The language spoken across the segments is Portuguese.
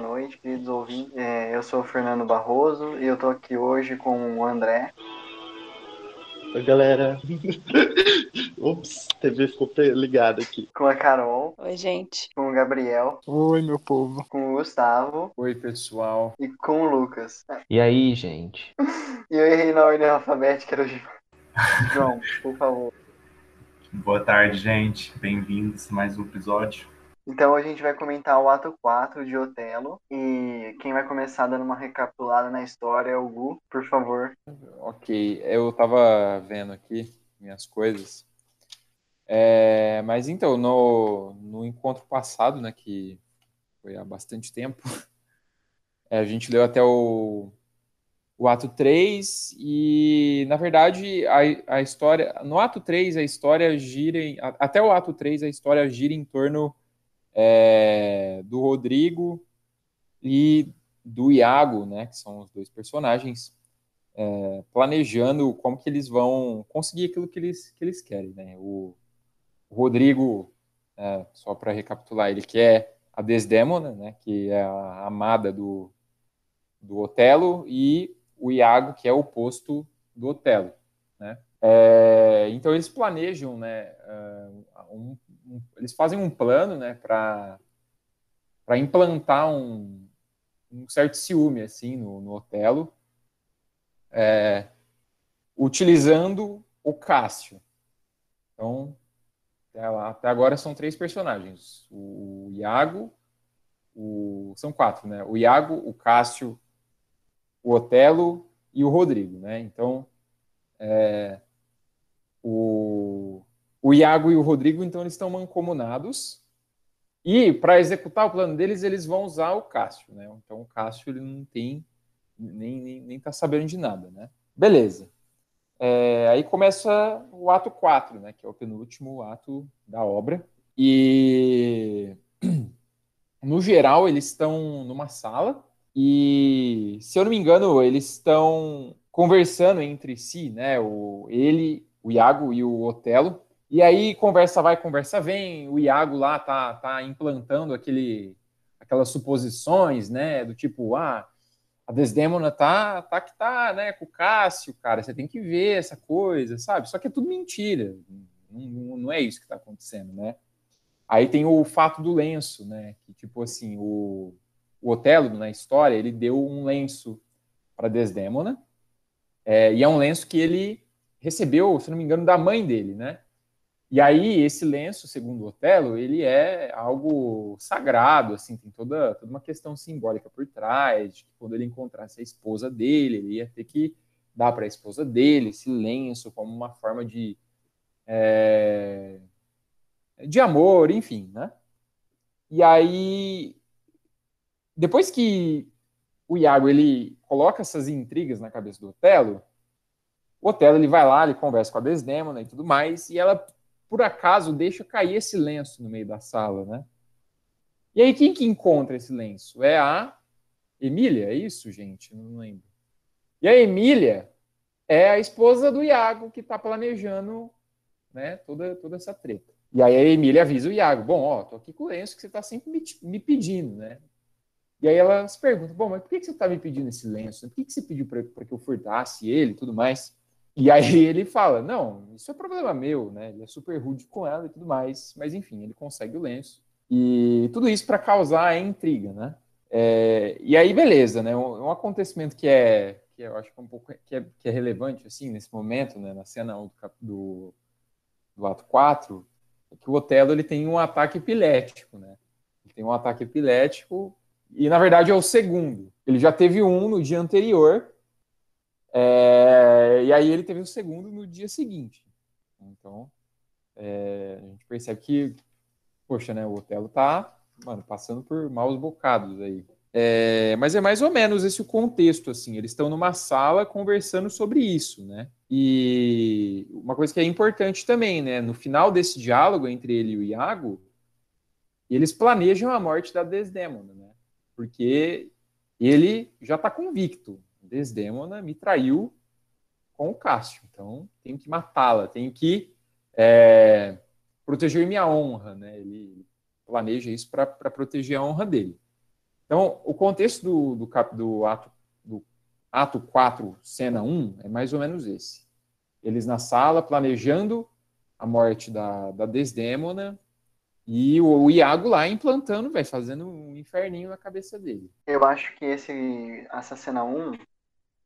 Boa noite, queridos ouvintes. É, eu sou o Fernando Barroso e eu tô aqui hoje com o André, Oi, galera. Ups, a TV ficou ligada aqui. com a Carol, Oi, gente. com o Gabriel, Oi, meu povo. com o Gustavo Oi, pessoal. e com o Lucas. E aí, gente? E eu errei na ordem alfabética, era o João. João, por favor. Boa tarde, gente. Bem-vindos a mais um episódio. Então a gente vai comentar o ato 4 de Otelo e quem vai começar dando uma recapitulada na história é o Gu, por favor. Ok, eu tava vendo aqui minhas coisas. É, mas então, no, no encontro passado, né, que foi há bastante tempo, é, a gente leu até o, o ato 3 e, na verdade, a, a história. No ato 3, a história gira. Em, até o ato 3, a história gira em torno é, do Rodrigo e do Iago, né, que são os dois personagens é, planejando como que eles vão conseguir aquilo que eles, que eles querem, né? O, o Rodrigo, é, só para recapitular, ele quer a Desdémona, né? Que é a amada do, do Otelo, e o Iago, que é o oposto do Otelo, né? É, então eles planejam, né? é, um- um- eles fazem um plano, né? Para para implantar um, um certo ciúme assim no, no Otelo é, utilizando o Cássio. Então, até, agora são três personagens: o Iago, o, são quatro, né? O Iago, o Cássio, o Otelo e o Rodrigo, né? Então, é, o, Iago e o Rodrigo, então, eles estão mancomunados. E para executar o plano deles, eles vão usar o Cássio, né? Então, o Cássio ele não tem nem, nem, nem tá sabendo de nada, né? Beleza. É, aí começa o ato 4, né? Que é o penúltimo ato da obra. E no geral eles estão numa sala e, se eu não me engano, eles estão conversando entre si, né? O, ele, o Iago e o Otelo. E aí conversa vai, conversa vem. O Iago lá tá, tá implantando aquele, aquelas suposições, né? Do tipo, ah, a Desdemona tá, tá que tá, né, com o Cássio, cara, você tem que ver essa coisa, sabe? Só que é tudo mentira, não, não- é isso que tá acontecendo, né? Aí tem o fato do lenço, né, que tipo assim, o, o Otelo, na história, ele deu um lenço para Desdemona, é, e é um lenço que ele recebeu, se não me engano, da mãe dele, né? E aí, esse lenço, segundo Otelo, ele é algo sagrado, assim, tem toda, toda uma questão simbólica por trás, de que quando ele encontrasse a esposa dele, ele ia ter que dar para a esposa dele esse lenço como uma forma de, é, de amor, enfim, né? E aí, depois que o Iago, ele coloca essas intrigas na cabeça do Otelo, o Otelo, ele vai lá, ele conversa com a Desdemona e tudo mais, e ela por acaso deixa cair esse lenço no meio da sala, né? E aí quem que encontra esse lenço? É a Emília, é isso, gente? Não lembro. E a Emília é a esposa do Iago que está planejando, né, toda toda essa treta. E aí a Emília avisa o Iago, bom, ó, tô aqui com o lenço que você está sempre me, me pedindo, né? E aí ela se pergunta, bom, mas por que que você está me pedindo esse lenço? Por que que você pediu para que eu furtasse ele e tudo mais? E aí ele fala, não, isso é problema meu, né? Ele é super rude com ela e tudo mais, mas enfim, ele consegue o lenço. E tudo isso para causar a intriga, né? É, e aí, beleza, né? Um, um acontecimento que é, que eu acho que é um pouco que é, que é relevante assim nesse momento, né? Na cena do, do, do ato 4, é que o Otelo ele tem um ataque epilético, né? Ele tem um ataque epilético e na verdade é o segundo. Ele já teve um no dia anterior é, e aí ele teve o segundo no dia seguinte. Então, é, a gente percebe que, poxa, né, o Otelo tá mano, passando por maus bocados aí. É, mas é mais ou menos esse o contexto, assim. Eles estão numa sala conversando sobre isso, né? E uma coisa que é importante também, né? No final desse diálogo entre ele e o Iago, eles planejam a morte da Desdemona, né? Porque ele já está convicto. Desdemona me traiu com o Cássio, então tenho que matá-la, tenho que é, proteger minha honra, né? Ele planeja isso para proteger a honra dele. Então, o contexto do, do, do, ato, do ato 4, cena 1, é mais ou menos esse. Eles na sala planejando a morte da, da Desdêmona e o, Iago lá implantando, fazendo um inferninho na cabeça dele. Eu acho que esse, essa cena 1,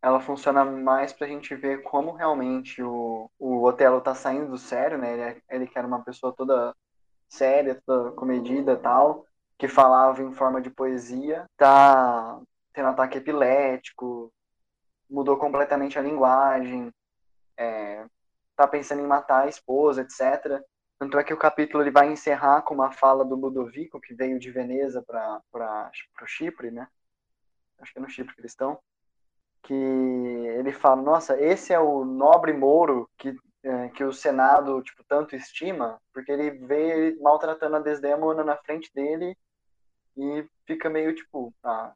ela funciona mais pra gente ver como realmente o, o Otelo tá saindo do sério, né? Ele, é, ele que era uma pessoa toda séria, toda comedida tal, que falava em forma de poesia, tá tendo ataque epilético, mudou completamente a linguagem, é, tá pensando em matar a esposa, etc. Tanto é que o capítulo ele vai encerrar com uma fala do Ludovico, que veio de Veneza para o Chipre, né? Acho que é no Chipre que eles estão. Que ele fala: Nossa, esse é o nobre Mouro que é, que o Senado tipo tanto estima, porque ele vê maltratando a Desdemona na frente dele e fica meio tipo, ah,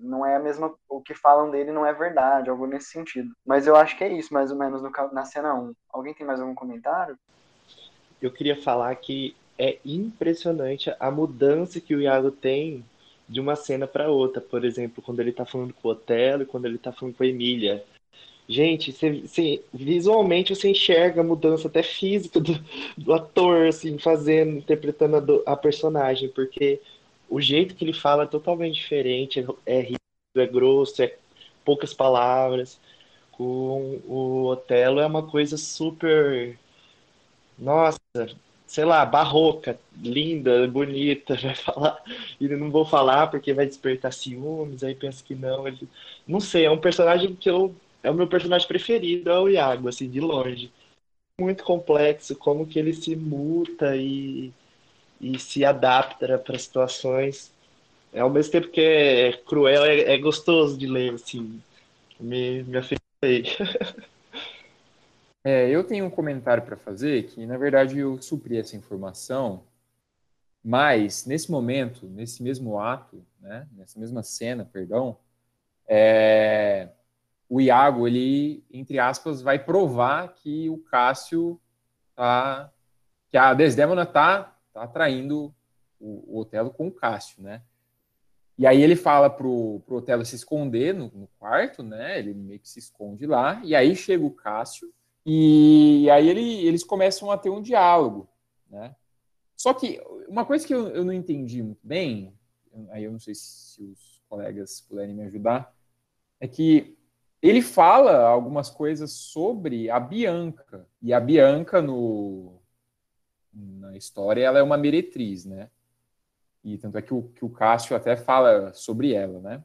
não é a mesma, o que falam dele não é verdade, algo nesse sentido. Mas eu acho que é isso, mais ou menos, no, na cena 1. Alguém tem mais algum comentário? Eu queria falar que é impressionante a mudança que o Iago tem de uma cena para outra. Por exemplo, quando ele tá falando com o Otelo e quando ele tá falando com a Emília. Gente, você, você, visualmente você enxerga a mudança até física do, do ator, assim, fazendo, interpretando a, a, personagem, porque o jeito que ele fala é totalmente diferente, é, rígido, é grosso, é poucas palavras. Com o Otelo é uma coisa super, nossa, sei lá, barroca, linda, bonita, vai falar, e não vou falar porque vai despertar ciúmes, aí penso que não, ele, não sei, é um personagem que eu é o meu personagem preferido, é o Iago, assim, de longe. Muito complexo, como que ele se muta e, e se adapta para situações. É, ao mesmo tempo que é cruel, é, é gostoso de ler, assim. Me, me afetei. É, eu tenho um comentário para fazer que, na verdade, eu supri essa informação, mas nesse momento, nesse mesmo ato, né, nessa mesma cena, perdão, é, o Iago, ele, entre aspas, vai provar que o Cássio tá. que a Desdemona tá, tá atraindo o, o Otelo com o Cássio, né? E aí ele fala pro, pro Otelo se esconder no, no, quarto, né? Ele meio que se esconde lá, e aí chega o Cássio, e aí ele, eles começam a ter um diálogo, né? Só que uma coisa que eu, eu não entendi muito bem, aí eu não sei se os colegas puderem me ajudar, é que ele fala algumas coisas sobre a Bianca. E a Bianca, no, na história, ela é uma meretriz, né? E tanto é que o, que o Cássio até fala sobre ela, né?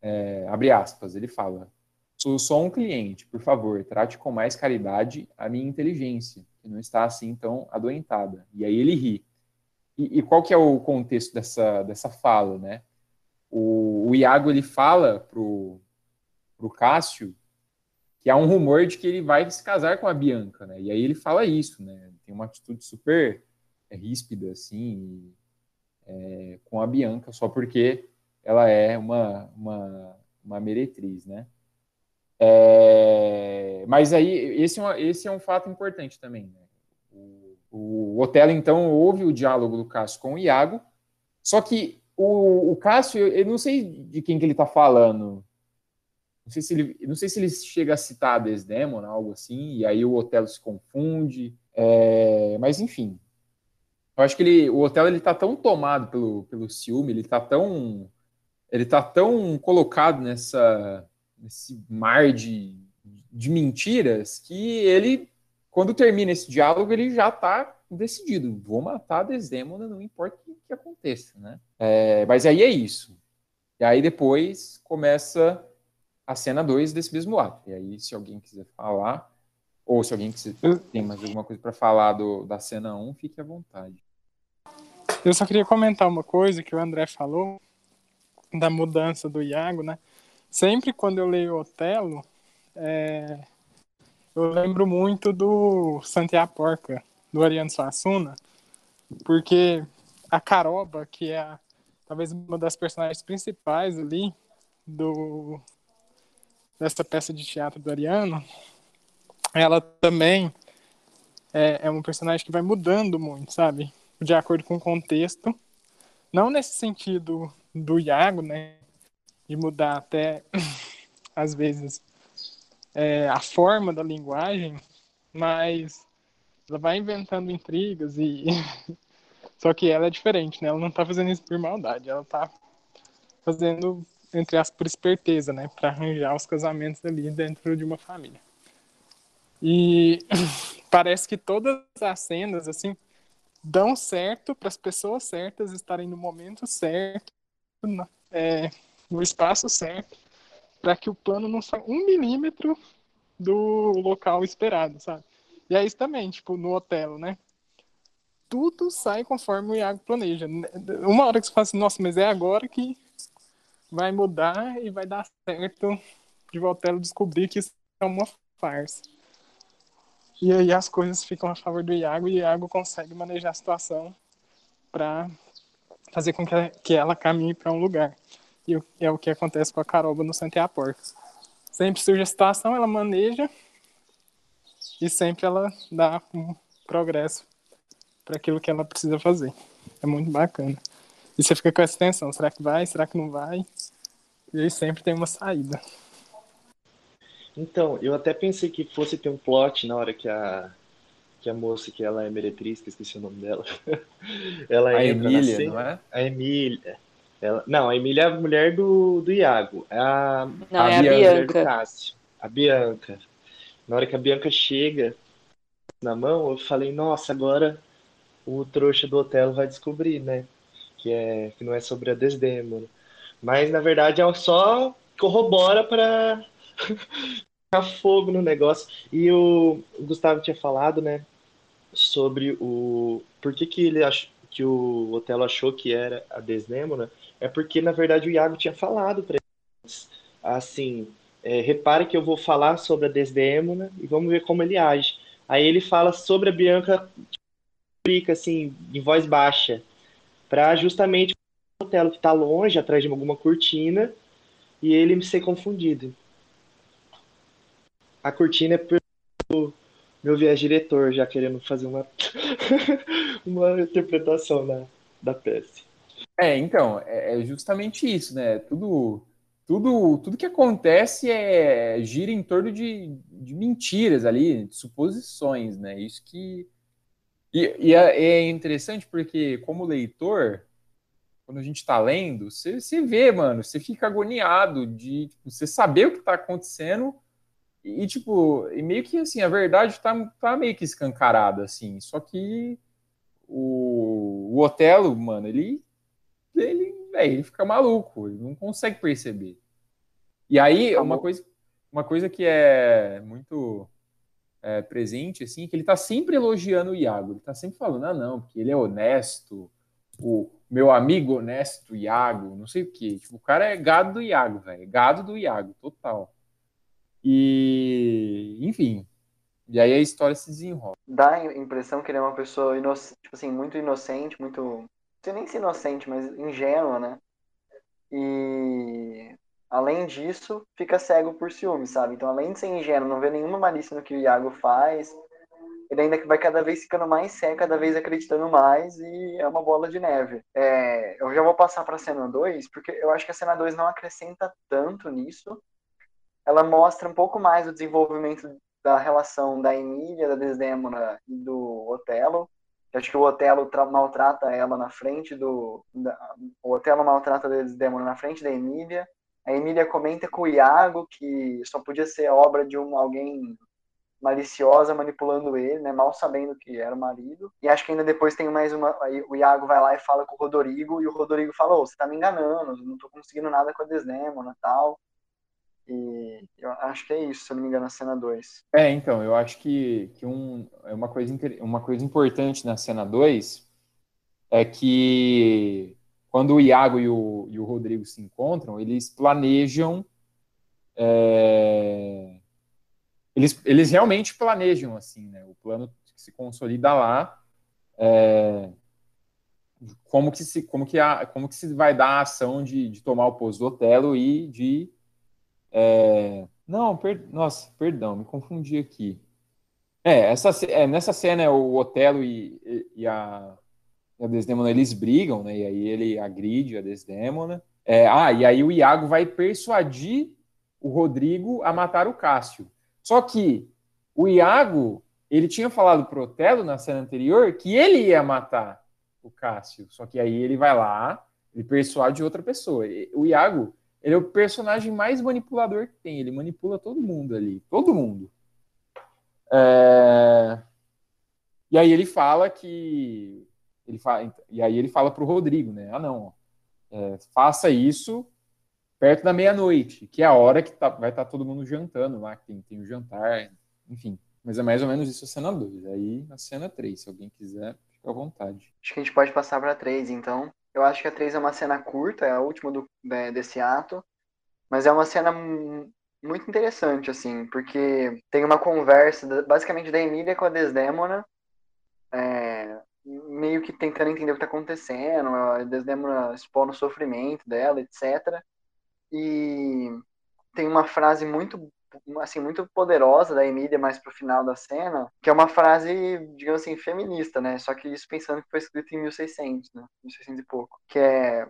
É, abre aspas, ele fala: Sou só um cliente, por favor, trate com mais caridade a minha inteligência, que não está assim tão adoentada. E aí ele ri. E, e qual que é o contexto dessa, dessa fala, né? O, o Iago ele fala pro, para o Cássio que há um rumor de que ele vai se casar com a Bianca, né? E aí ele fala isso, né? Tem uma atitude super é, ríspida, assim, é, com a Bianca, só porque ela é uma, uma, uma meretriz, né? É, mas aí, esse é, esse é um fato importante também, né? O, o Otelo, então, ouve o diálogo do Cássio com o Iago, só que o, o Cássio, eu não sei de quem que ele está falando, não sei se ele, não sei se ele chega a citar Desdemona, algo assim, e aí o Otelo se confunde. É, mas enfim, eu acho que ele, o Otelo ele tá tão tomado pelo, pelo ciúme, ele tá tão ele tá tão colocado nessa nesse mar de, de mentiras que ele quando termina esse diálogo ele já tá decidido, vou matar a Desdemona, não importa o que, que aconteça, né? É, mas aí é isso. E aí depois começa a cena 2 desse mesmo ato. E aí, se alguém quiser falar, ou se alguém quiser, tem mais alguma coisa para falar do, da cena 1, um, fique à vontade. Eu só queria comentar uma coisa que o André falou da mudança do Iago, né? Sempre quando eu leio Otelo, é, eu lembro muito do Santiago Porca, do Ariano Suassuna, porque a Caroba, que é a, talvez uma das personagens principais ali do dessa peça de teatro do Ariano, ela também é, é um personagem que vai mudando muito, sabe? De acordo com o contexto. Não nesse sentido do Iago, né? De mudar até, às vezes, é, a forma da linguagem, mas ela vai inventando intrigas e. Só que ela é diferente, né? Ela não tá fazendo isso por maldade, ela tá fazendo, entre as por esperteza, né? Pra arranjar os casamentos ali dentro de uma família. E parece que todas as cenas, assim, dão certo para as pessoas certas estarem no momento certo, é, no espaço certo, para que o plano não saia um milímetro do local esperado, sabe? E é isso também, tipo, no hotel, né? Tudo sai conforme o Iago planeja. Uma hora que você fala assim, nossa, mas é agora que vai mudar e vai dar certo de o hotel descobrir que isso é uma farsa. E aí as coisas ficam a favor do Iago e o Iago consegue manejar a situação para fazer com que ela caminhe para um lugar. E é o que acontece com a Caroba no Santiago Porca. Sempre surge a situação, ela maneja e sempre ela dá um progresso para aquilo que ela precisa fazer. É muito bacana. E você fica com essa tensão, será que vai, será que não vai? E aí sempre tem uma saída. Então, eu até pensei que fosse ter um plot na hora que a, que a moça, que ela é meretriz, que esqueci o nome dela. ela a entra Emília, não é? A Emília. Ela, não, a Emília é a mulher do, do Iago. É a, não, a é Bianca. a Bianca. Cássio. A Bianca. Na hora que a Bianca chega na mão, eu falei, nossa, agora o trouxa do Otelo vai descobrir, né? Que, é, que não é sobre a Desdemona. Mas, na verdade, é só corrobora para fogo no negócio. E o, o Gustavo tinha falado, né, sobre o por que, que ele achou que o Otelo achou que era a Desdemona, é porque na verdade o Iago tinha falado para eles assim, é, repare que eu vou falar sobre a Desdemona e vamos ver como ele age. Aí ele fala sobre a Bianca, fica assim, em voz baixa, para justamente o Otelo que está longe, atrás de alguma cortina, e ele ser confundido. A cortina é pelo meu viés diretor, já querendo fazer uma, uma interpretação da, da peça. É, então, é, é justamente isso, né? Tudo, tudo, tudo que acontece é gira em torno de, de mentiras ali, de suposições, né? Isso que. E, e é, é interessante porque, como leitor, quando a gente está lendo, você, você vê, mano, você fica agoniado de tipo, você saber o que está acontecendo e, tipo, e meio que assim, a verdade tá, tá meio que escancarada, assim. Só que o, o Otelo, mano, ele. Ele, véio, ele fica maluco, ele não consegue perceber. E aí, tá uma coisa, uma coisa que é muito é, presente, assim, é que ele tá sempre elogiando o Iago. Ele tá sempre falando, ah, não, porque ele é honesto, o meu amigo honesto Iago, não sei o quê. Tipo, o cara é gado do Iago, velho. Gado do Iago, total. E, enfim. E aí a história se desenrola. Dá a impressão que ele é uma pessoa inocente, tipo assim, muito inocente, muito. Não sei nem se inocente, mas ingênua, né? E além disso, fica cego por ciúme, sabe? Então, além de ser ingênuo, não vê nenhuma malícia no que o Iago faz, ele ainda vai cada vez ficando mais cego, cada vez acreditando mais, e é uma bola de neve. É, eu já vou passar para a cena 2, porque eu acho que a cena 2 não acrescenta tanto nisso, ela mostra um pouco mais o desenvolvimento da relação da Emília, da Desdemona e do Otelo. Acho que o Otelo maltrata ela na frente do. Da, o Otelo maltrata a Desdemona na frente da Emília. A Emília comenta com o Iago que só podia ser obra de um alguém maliciosa manipulando ele, né, mal sabendo que era o marido. E acho que ainda depois tem mais uma. Aí o Iago vai lá e fala com o Rodrigo, e o Rodrigo fala: oh, você tá me enganando, não tô conseguindo nada com a Desdemona tal. E eu acho que é isso, se eu não me engano, a cena 2. É, então, eu acho que, que um, é uma, coisa, uma coisa importante na cena 2 é que quando o Iago e o, e o Rodrigo se encontram, eles planejam. É, eles, eles realmente planejam assim, né? O plano se consolida lá. É, como que se como que a, como que se vai dar a ação de, de tomar o posto do Otelo e de é, não per, nossa perdão me confundi aqui é essa é, nessa cena o Otelo e, e, e a a Desdemona eles brigam, né? E aí ele agride a Desdemona. É, ah, e aí o Iago vai persuadir o Rodrigo a matar o Cássio. Só que o Iago, ele tinha falado pro Otelo na cena anterior que ele ia matar o Cássio. Só que aí ele vai lá, ele persuade outra pessoa. O Iago, ele é o personagem mais manipulador que tem. Ele manipula todo mundo ali. Todo mundo. É... E aí ele fala que ele fala, e aí ele fala para o Rodrigo, né? Ah, não, é, faça isso perto da meia-noite, que é a hora que tá, vai estar tá todo mundo jantando lá, que tem, tem o jantar, enfim. Mas é mais ou menos isso a cena 2. Aí na cena 3, se alguém quiser, fica à vontade. Acho que a gente pode passar para 3, então. Eu acho que a 3 é uma cena curta, é a última do, né, desse ato, mas é uma cena muito interessante, assim, porque tem uma conversa, basicamente, da Emília com a Desdémona, é, meio que tentando entender o que está acontecendo, a Desdemona expondo o sofrimento dela, etc. E tem uma frase muito assim muito poderosa da Emília mais pro final da cena, que é uma frase, digamos assim, feminista, né? Só que isso pensando que foi escrito em 1600, né? 1600 e pouco, que é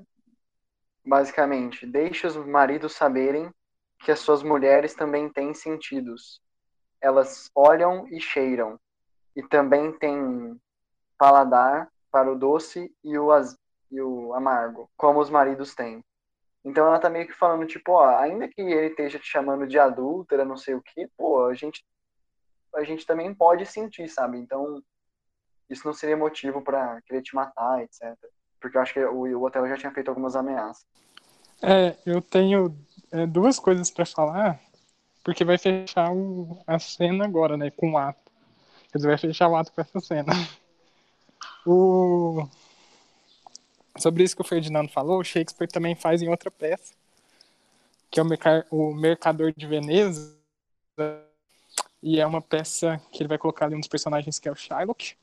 basicamente, deixe os maridos saberem que as suas mulheres também têm sentidos. Elas olham e cheiram e também têm paladar para o doce e o, az... e o amargo, como os maridos têm. Então ela tá meio que falando, tipo, ó, ainda que ele esteja te chamando de adúltera, não sei o que, pô, a gente, a gente também pode sentir, sabe? Então, isso não seria motivo para querer te matar, etc. Porque eu acho que o, o hotel já tinha feito algumas ameaças. É, eu tenho é, duas coisas para falar, porque vai fechar o, a cena agora, né, com o ato. Quer dizer, vai fechar o ato com essa cena. O... Sobre isso que o Ferdinando falou, Shakespeare também faz em outra peça, que é o Mercador de Veneza, e é uma peça que ele vai colocar ali um dos personagens que é o Shylock,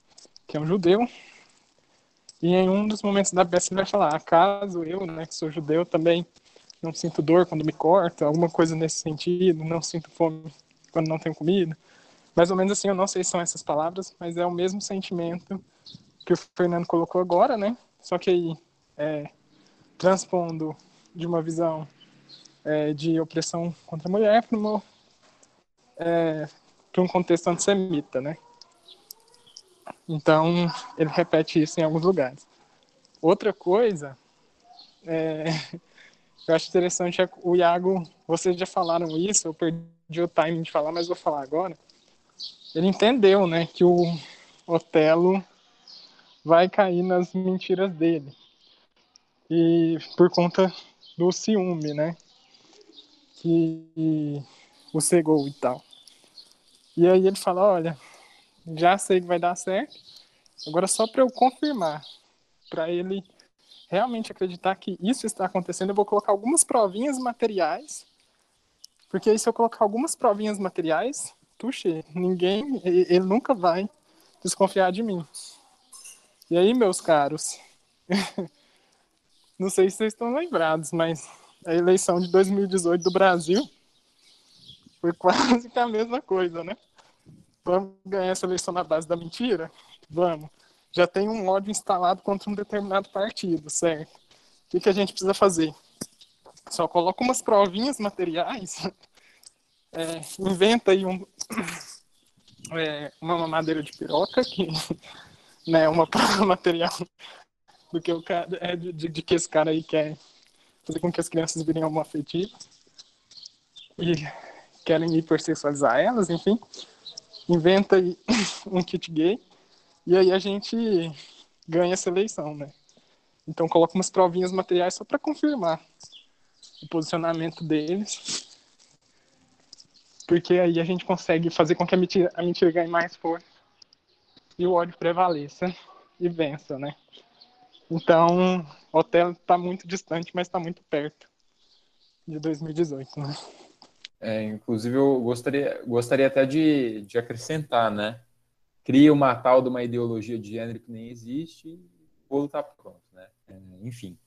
que é um judeu, e em um dos momentos da peça ele vai falar, acaso eu, né, que sou judeu, também não sinto dor quando me corta, alguma coisa nesse sentido, não sinto fome quando não tenho comida. Mais ou menos assim, eu não sei se são essas palavras, mas é o mesmo sentimento que o Fernando colocou agora, né? Só que aí, é, transpondo de uma visão é, de opressão contra a mulher para é, um contexto antissemita, né? Então, ele repete isso em alguns lugares. Outra coisa, é, eu acho interessante é o Iago, vocês já falaram isso, eu perdi o timing de falar, mas vou falar agora. Ele entendeu, né, que o Otelo vai cair nas mentiras dele. E por conta do ciúme, né? Que o cegou e tal. E aí ele fala: Olha, já sei que vai dar certo, agora só para eu confirmar, para ele realmente acreditar que isso está acontecendo, eu vou colocar algumas provinhas materiais, porque aí se eu colocar algumas provinhas materiais, tuxe, ninguém, ele nunca vai desconfiar de mim. E aí, meus caros, não sei se vocês estão lembrados, mas a eleição de 2018 do Brasil foi quase que a mesma coisa, né? Vamos ganhar essa eleição na base da mentira? Vamos. Já tem um ódio instalado contra um determinado partido, certo? O que, que a gente precisa fazer? Só coloca umas provinhas materiais, é, inventa aí um, é, uma mamadeira de piroca que né, uma prova material do que o cara, é de, de, que esse cara aí quer fazer com que as crianças virem homoafetivas e querem hipersexualizar elas, enfim, inventa aí um kit gay e aí a gente ganha essa eleição, né? Então coloca umas provinhas materiais só para confirmar o posicionamento deles, porque aí a gente consegue fazer com que a mentira, a mentira ganhe mais força e o ódio prevaleça e vença, né? Então, o Otelo está muito distante, mas está muito perto de 2018, né? É, inclusive, eu gostaria, gostaria até de, de acrescentar, né? Cria uma tal de uma ideologia de gênero que nem existe e o bolo tá pronto, né? É, enfim.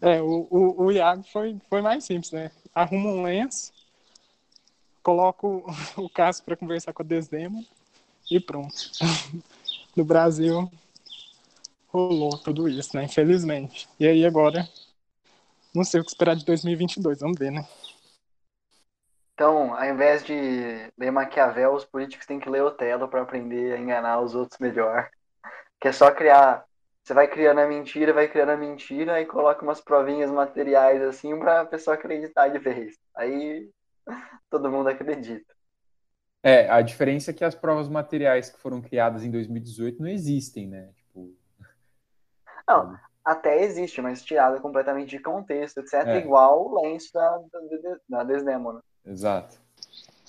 É, o, o, o Iago foi, foi mais simples, né? Arruma um lenço, coloca o, o Cássio para conversar com a Desdema e pronto. No Brasil rolou tudo isso, né? Infelizmente. E aí agora, não sei o que esperar de 2022, vamos ver, né? Então, ao invés de ler Maquiavel, os políticos têm que ler Otelo para aprender a enganar os outros melhor. Que é só criar. Você vai criando a mentira, vai criando a mentira e coloca umas provinhas materiais assim para a pessoa acreditar de vez. Aí todo mundo acredita. É, a diferença é que as provas materiais que foram criadas em 2018 não existem, né? Não, até existe, mas tirada completamente de contexto, etc. É. Igual o lenço da, da, da Desdemona. Exato.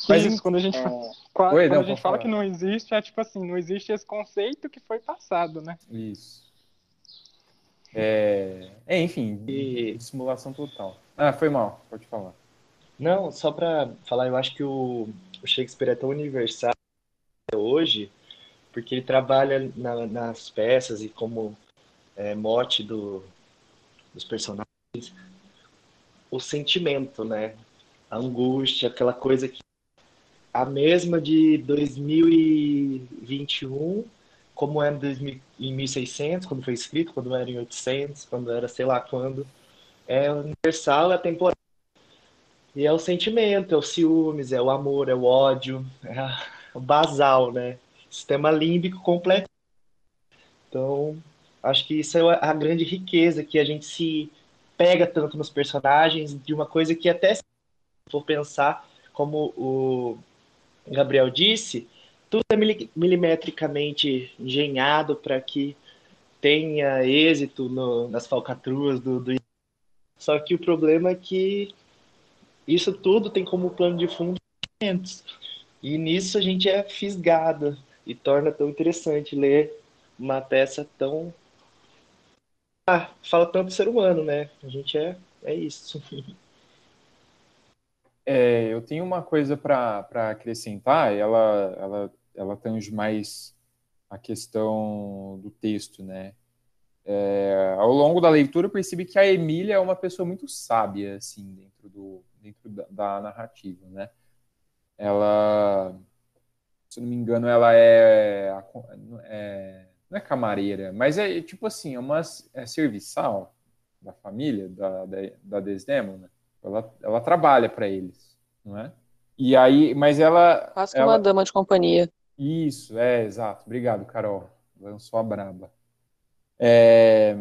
Mas Mas isso, quando a gente, É, quando Oi, a não, gente fala falar. que não existe, é tipo assim, não existe esse conceito que foi passado, né? Isso. É, é, enfim, E- simulação total. Ah, foi mal, pode falar. Não, só para falar, eu acho que o, o Shakespeare é tão universal até hoje, porque ele trabalha na- nas peças e como é, mote do, dos personagens, o sentimento, né? A angústia, aquela coisa que a mesma de 2021, como era em 2000 em 1600, quando foi escrito, quando era em 800, quando era sei lá quando, é universal, é temporal. E é o sentimento, é o ciúmes, é o amor, é o ódio, é o basal, né? Sistema límbico completo. Então, acho que isso é a grande riqueza, que a gente se pega tanto nos personagens, de uma coisa que até se for pensar, como o Gabriel disse, tudo é mili- milimetricamente engenhado para que tenha êxito no- nas falcatruas do, do... Só que o problema é que isso tudo tem como plano de fundo. E nisso a gente é fisgado e torna tão interessante ler uma peça tão. Fala tanto do ser humano, né? A gente é, é isso. É, eu tenho uma coisa para acrescentar, ela, ela, ela tange mais a questão do texto, né? É, ao longo da leitura, eu percebi que a Emília é uma pessoa muito sábia, assim, dentro, do, dentro da, da narrativa, né? Ela, se não me engano, ela é, é- não é camareira, mas é tipo assim, é uma é serviçal da família, da, da, da Desdemona. Ela, ela trabalha para eles, não é? E aí, mas ela, Quase que ela uma dama de companhia. isso, é, exato. Obrigado, Carol. Lançou a braba. É,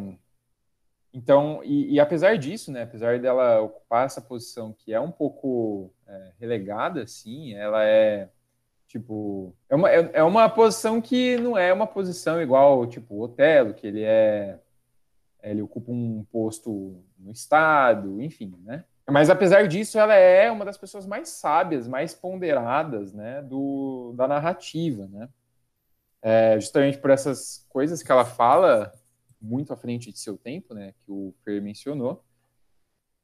então, e, e apesar disso, né, apesar dela ocupar essa posição que é um pouco é, relegada, assim, ela é, tipo, é uma, é, é uma posição que não é uma posição igual, tipo, o Otelo, que ele é, ele ocupa um posto no Estado, enfim, né? Mas apesar disso, ela é uma das pessoas mais sábias, mais ponderadas, né, do, da narrativa, né? É, justamente por essas coisas que ela fala muito à frente de seu tempo, né, que o Fer mencionou.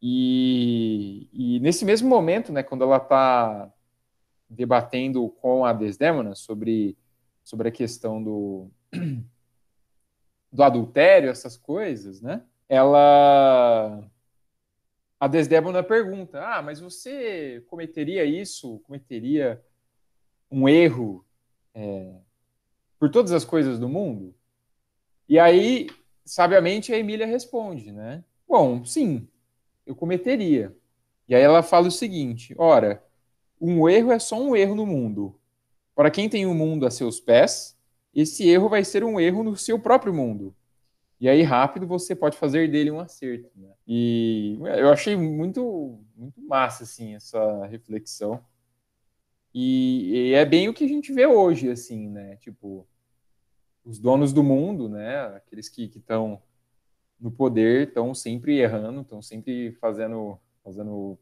E, e nesse mesmo momento, né, quando ela está debatendo com a Desdemona sobre, sobre a questão do, do adultério, essas coisas, né, ela a Desdemona pergunta: Ah, mas você cometeria isso? Cometeria um erro é, por todas as coisas do mundo? E aí, sabiamente, a Emília responde, né? Bom, sim, eu cometeria. E aí ela fala o seguinte: Ora, um erro é só um erro no mundo. Para quem tem o mundo a seus pés, esse erro vai ser um erro no seu próprio mundo. E aí, rápido, você pode fazer dele um acerto. Né? E eu achei muito, muito massa, assim, essa reflexão. E, e, é bem o que a gente vê hoje, assim, né? Tipo, os donos do mundo, né? Aqueles que estão no poder estão sempre errando, estão sempre fazendo, fazendo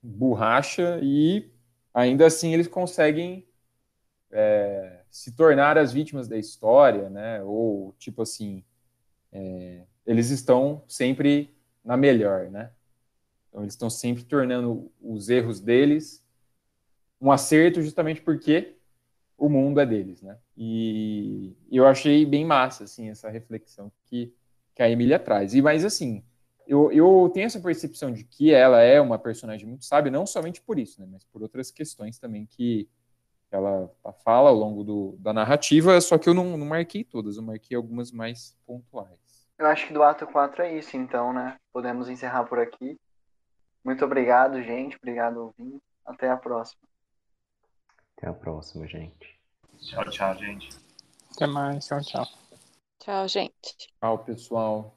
borracha e ainda assim eles conseguem é, se tornar as vítimas da história, né? Ou, tipo assim, é, eles estão sempre na melhor, né? Então eles estão sempre tornando os erros deles um acerto justamente porque o mundo é deles, né? E, eu achei bem massa, assim, essa reflexão que, que a Emília traz. E mais assim, eu, eu tenho essa percepção de que ela é uma personagem muito sábia, não somente por isso, né? Mas por outras questões também que ela fala ao longo do, da narrativa, só que eu não, não marquei todas, eu marquei algumas mais pontuais. Eu acho que do ato 4 é isso, então, né? Podemos encerrar por aqui. Muito obrigado, gente. Obrigado, ouvinte. Até a próxima. Até a próxima, gente. Tchau, tchau, gente. Até mais. Tchau, tchau. Tchau, gente. Tchau, pessoal.